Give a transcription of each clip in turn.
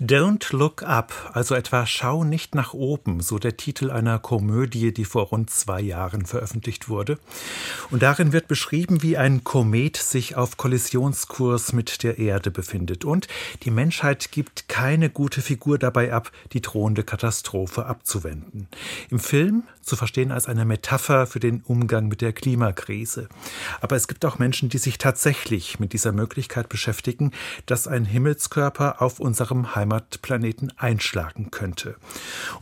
Don't Look Up, also etwa Schau nicht nach oben, so der Titel einer Komödie, die vor rund zwei Jahren veröffentlicht wurde. Und darin wird beschrieben, wie ein Komet sich auf Kollisionskurs mit der Erde befindet. Und die Menschheit gibt keine gute Figur dabei ab, die drohende Katastrophe abzuwenden. Im Film zu verstehen als eine Metapher für den Umgang mit der Klimakrise. Aber es gibt auch Menschen, die sich tatsächlich mit dieser Möglichkeit beschäftigen, dass ein Himmelskörper auf unserem Heimatplaneten einschlagen könnte.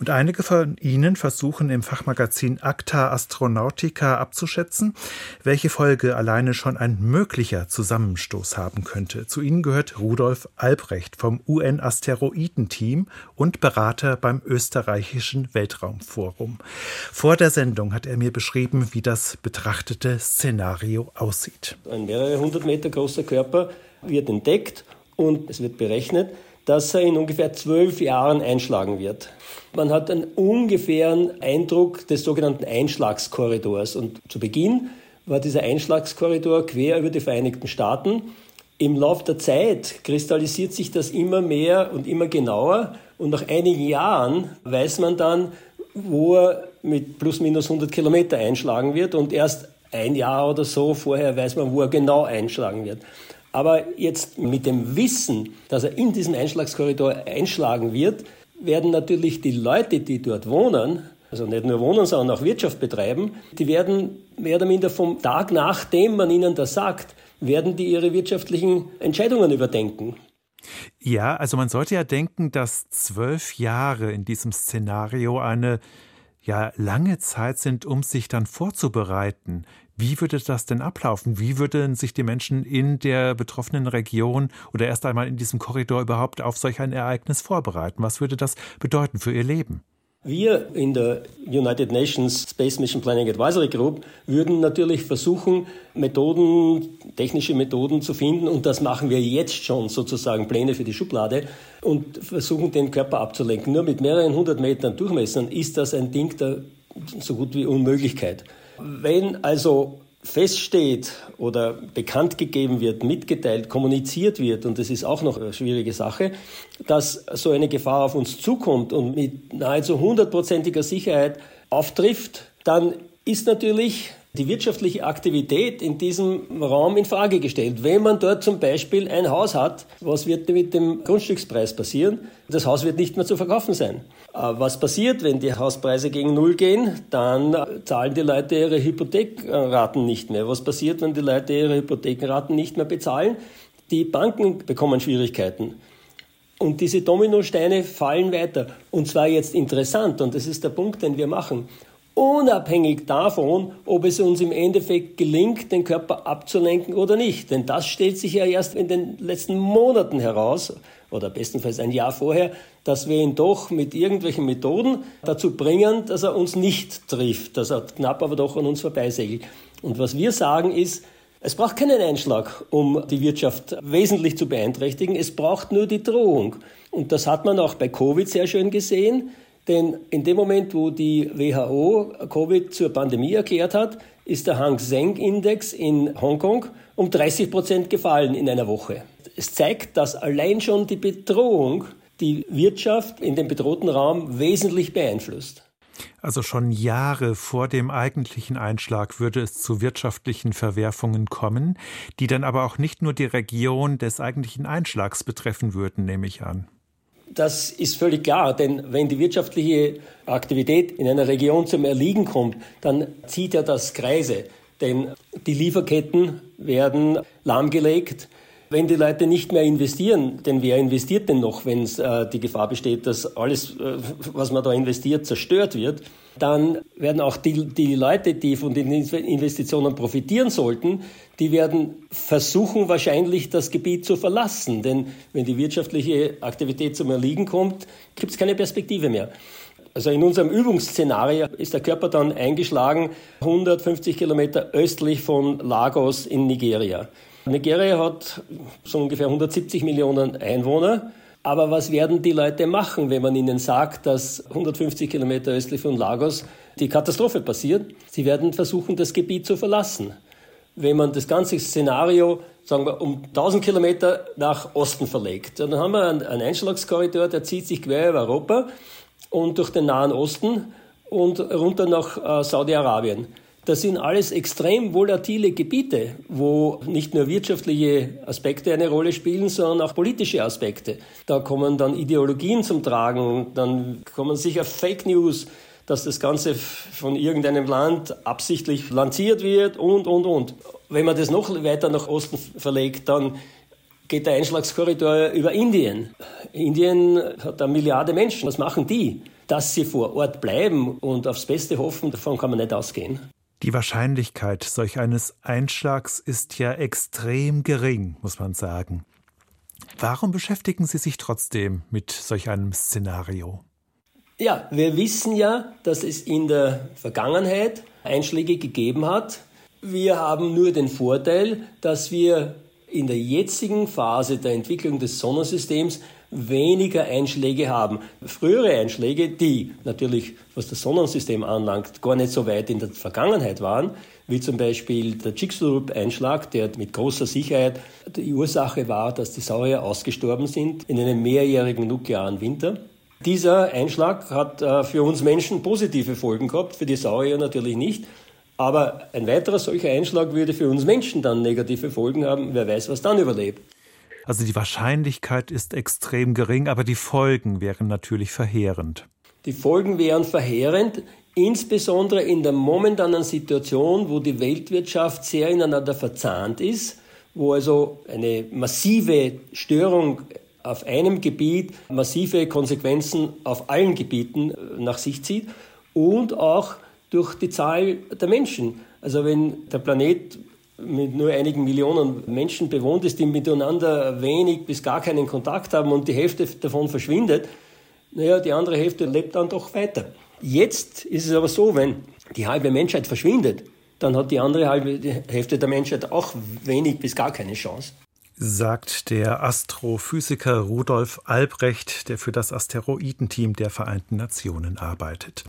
Und einige von ihnen versuchen im Fachmagazin Acta Astronautica abzuschätzen, welche Folge alleine schon ein möglicher Zusammenstoß haben könnte. Zu ihnen gehört Rudolf Albrecht vom UN-Asteroiden-Team und Berater beim österreichischen Weltraumforum. Vor der Sendung hat er mir beschrieben, wie das betrachtete Szenario aussieht. Ein mehrere hundert Meter großer Körper wird entdeckt und es wird berechnet, dass er in ungefähr zwölf Jahren einschlagen wird. Man hat einen ungefähren Eindruck des sogenannten Einschlagskorridors. Und zu Beginn war dieser Einschlagskorridor quer über die Vereinigten Staaten. Im Laufe der Zeit kristallisiert sich das immer mehr und immer genauer. Und nach einigen Jahren weiß man dann, wo er mit plus minus 100 Kilometer einschlagen wird und erst ein Jahr oder so vorher weiß man, wo er genau einschlagen wird. Aber jetzt mit dem Wissen, dass er in diesen Einschlagskorridor einschlagen wird, werden natürlich die Leute, die dort wohnen, also nicht nur wohnen, sondern auch Wirtschaft betreiben, die werden mehr oder minder vom Tag nachdem man ihnen das sagt, werden die ihre wirtschaftlichen Entscheidungen überdenken. Ja, also man sollte ja denken, dass zwölf Jahre in diesem Szenario eine ja lange Zeit sind, um sich dann vorzubereiten. Wie würde das denn ablaufen? Wie würden sich die Menschen in der betroffenen Region oder erst einmal in diesem Korridor überhaupt auf solch ein Ereignis vorbereiten? Was würde das bedeuten für ihr Leben? Wir in der United Nations Space Mission Planning Advisory Group würden natürlich versuchen, Methoden, technische Methoden zu finden und das machen wir jetzt schon sozusagen Pläne für die Schublade und versuchen den Körper abzulenken. Nur mit mehreren hundert Metern Durchmessern ist das ein Ding der so gut wie Unmöglichkeit. Wenn also feststeht oder bekannt gegeben wird, mitgeteilt, kommuniziert wird, und das ist auch noch eine schwierige Sache, dass so eine Gefahr auf uns zukommt und mit nahezu hundertprozentiger Sicherheit auftrifft, dann ist natürlich die wirtschaftliche Aktivität in diesem Raum in Frage gestellt. Wenn man dort zum Beispiel ein Haus hat, was wird mit dem Grundstückspreis passieren? Das Haus wird nicht mehr zu verkaufen sein. Äh, was passiert, wenn die Hauspreise gegen Null gehen? Dann zahlen die Leute ihre Hypothekraten nicht mehr. Was passiert, wenn die Leute ihre Hypothekenraten nicht mehr bezahlen? Die Banken bekommen Schwierigkeiten. Und diese Dominosteine fallen weiter. Und zwar jetzt interessant, und das ist der Punkt, den wir machen unabhängig davon, ob es uns im Endeffekt gelingt, den Körper abzulenken oder nicht. Denn das stellt sich ja erst in den letzten Monaten heraus, oder bestenfalls ein Jahr vorher, dass wir ihn doch mit irgendwelchen Methoden dazu bringen, dass er uns nicht trifft, dass er knapp aber doch an uns vorbeisegelt. Und was wir sagen ist, es braucht keinen Einschlag, um die Wirtschaft wesentlich zu beeinträchtigen. Es braucht nur die Drohung. Und das hat man auch bei Covid sehr schön gesehen. Denn in dem Moment, wo die WHO Covid zur Pandemie erklärt hat, ist der Hang Seng Index in Hongkong um 30 Prozent gefallen in einer Woche. Es zeigt, dass allein schon die Bedrohung die Wirtschaft in dem bedrohten Raum wesentlich beeinflusst. Also schon Jahre vor dem eigentlichen Einschlag würde es zu wirtschaftlichen Verwerfungen kommen, die dann aber auch nicht nur die Region des eigentlichen Einschlags betreffen würden, nehme ich an. Das ist völlig klar, denn wenn die wirtschaftliche Aktivität in einer Region zum Erliegen kommt, dann zieht ja das Kreise. Denn die Lieferketten werden lahmgelegt. Wenn die Leute nicht mehr investieren, denn wer investiert denn noch, wenn äh, die Gefahr besteht, dass alles, äh, was man da investiert, zerstört wird, dann werden auch die, die Leute, die von den Investitionen profitieren sollten, die werden versuchen wahrscheinlich das Gebiet zu verlassen. Denn wenn die wirtschaftliche Aktivität zum Erliegen kommt, gibt es keine Perspektive mehr. Also in unserem Übungsszenario ist der Körper dann eingeschlagen 150 Kilometer östlich von Lagos in Nigeria. Nigeria hat so ungefähr 170 Millionen Einwohner. Aber was werden die Leute machen, wenn man ihnen sagt, dass 150 Kilometer östlich von Lagos die Katastrophe passiert? Sie werden versuchen, das Gebiet zu verlassen. Wenn man das ganze Szenario sagen wir, um 1000 Kilometer nach Osten verlegt. Dann haben wir einen, einen Einschlagskorridor, der zieht sich quer über Europa und durch den Nahen Osten und runter nach äh, Saudi-Arabien. Das sind alles extrem volatile Gebiete, wo nicht nur wirtschaftliche Aspekte eine Rolle spielen, sondern auch politische Aspekte. Da kommen dann Ideologien zum Tragen, dann kommen sicher Fake News, dass das Ganze von irgendeinem Land absichtlich lanciert wird und, und, und. Wenn man das noch weiter nach Osten verlegt, dann geht der Einschlagskorridor über Indien. Indien hat eine Milliarde Menschen. Was machen die? Dass sie vor Ort bleiben und aufs Beste hoffen, davon kann man nicht ausgehen. Die Wahrscheinlichkeit solch eines Einschlags ist ja extrem gering, muss man sagen. Warum beschäftigen Sie sich trotzdem mit solch einem Szenario? Ja, wir wissen ja, dass es in der Vergangenheit Einschläge gegeben hat. Wir haben nur den Vorteil, dass wir in der jetzigen Phase der Entwicklung des Sonnensystems weniger Einschläge haben. Frühere Einschläge, die natürlich, was das Sonnensystem anlangt, gar nicht so weit in der Vergangenheit waren, wie zum Beispiel der Chicxulub-Einschlag, der mit großer Sicherheit die Ursache war, dass die Saurier ausgestorben sind in einem mehrjährigen nuklearen Winter. Dieser Einschlag hat äh, für uns Menschen positive Folgen gehabt, für die Saurier natürlich nicht. Aber ein weiterer solcher Einschlag würde für uns Menschen dann negative Folgen haben. Wer weiß, was dann überlebt. Also die Wahrscheinlichkeit ist extrem gering, aber die Folgen wären natürlich verheerend. Die Folgen wären verheerend, insbesondere in der momentanen Situation, wo die Weltwirtschaft sehr ineinander verzahnt ist, wo also eine massive Störung auf einem Gebiet massive Konsequenzen auf allen Gebieten nach sich zieht und auch durch die Zahl der Menschen. Also wenn der Planet mit nur einigen Millionen Menschen bewohnt ist, die miteinander wenig bis gar keinen Kontakt haben und die Hälfte davon verschwindet, naja, die andere Hälfte lebt dann doch weiter. Jetzt ist es aber so, wenn die halbe Menschheit verschwindet, dann hat die andere halbe Hälfte der Menschheit auch wenig bis gar keine Chance. Sagt der Astrophysiker Rudolf Albrecht, der für das Asteroidenteam der Vereinten Nationen arbeitet.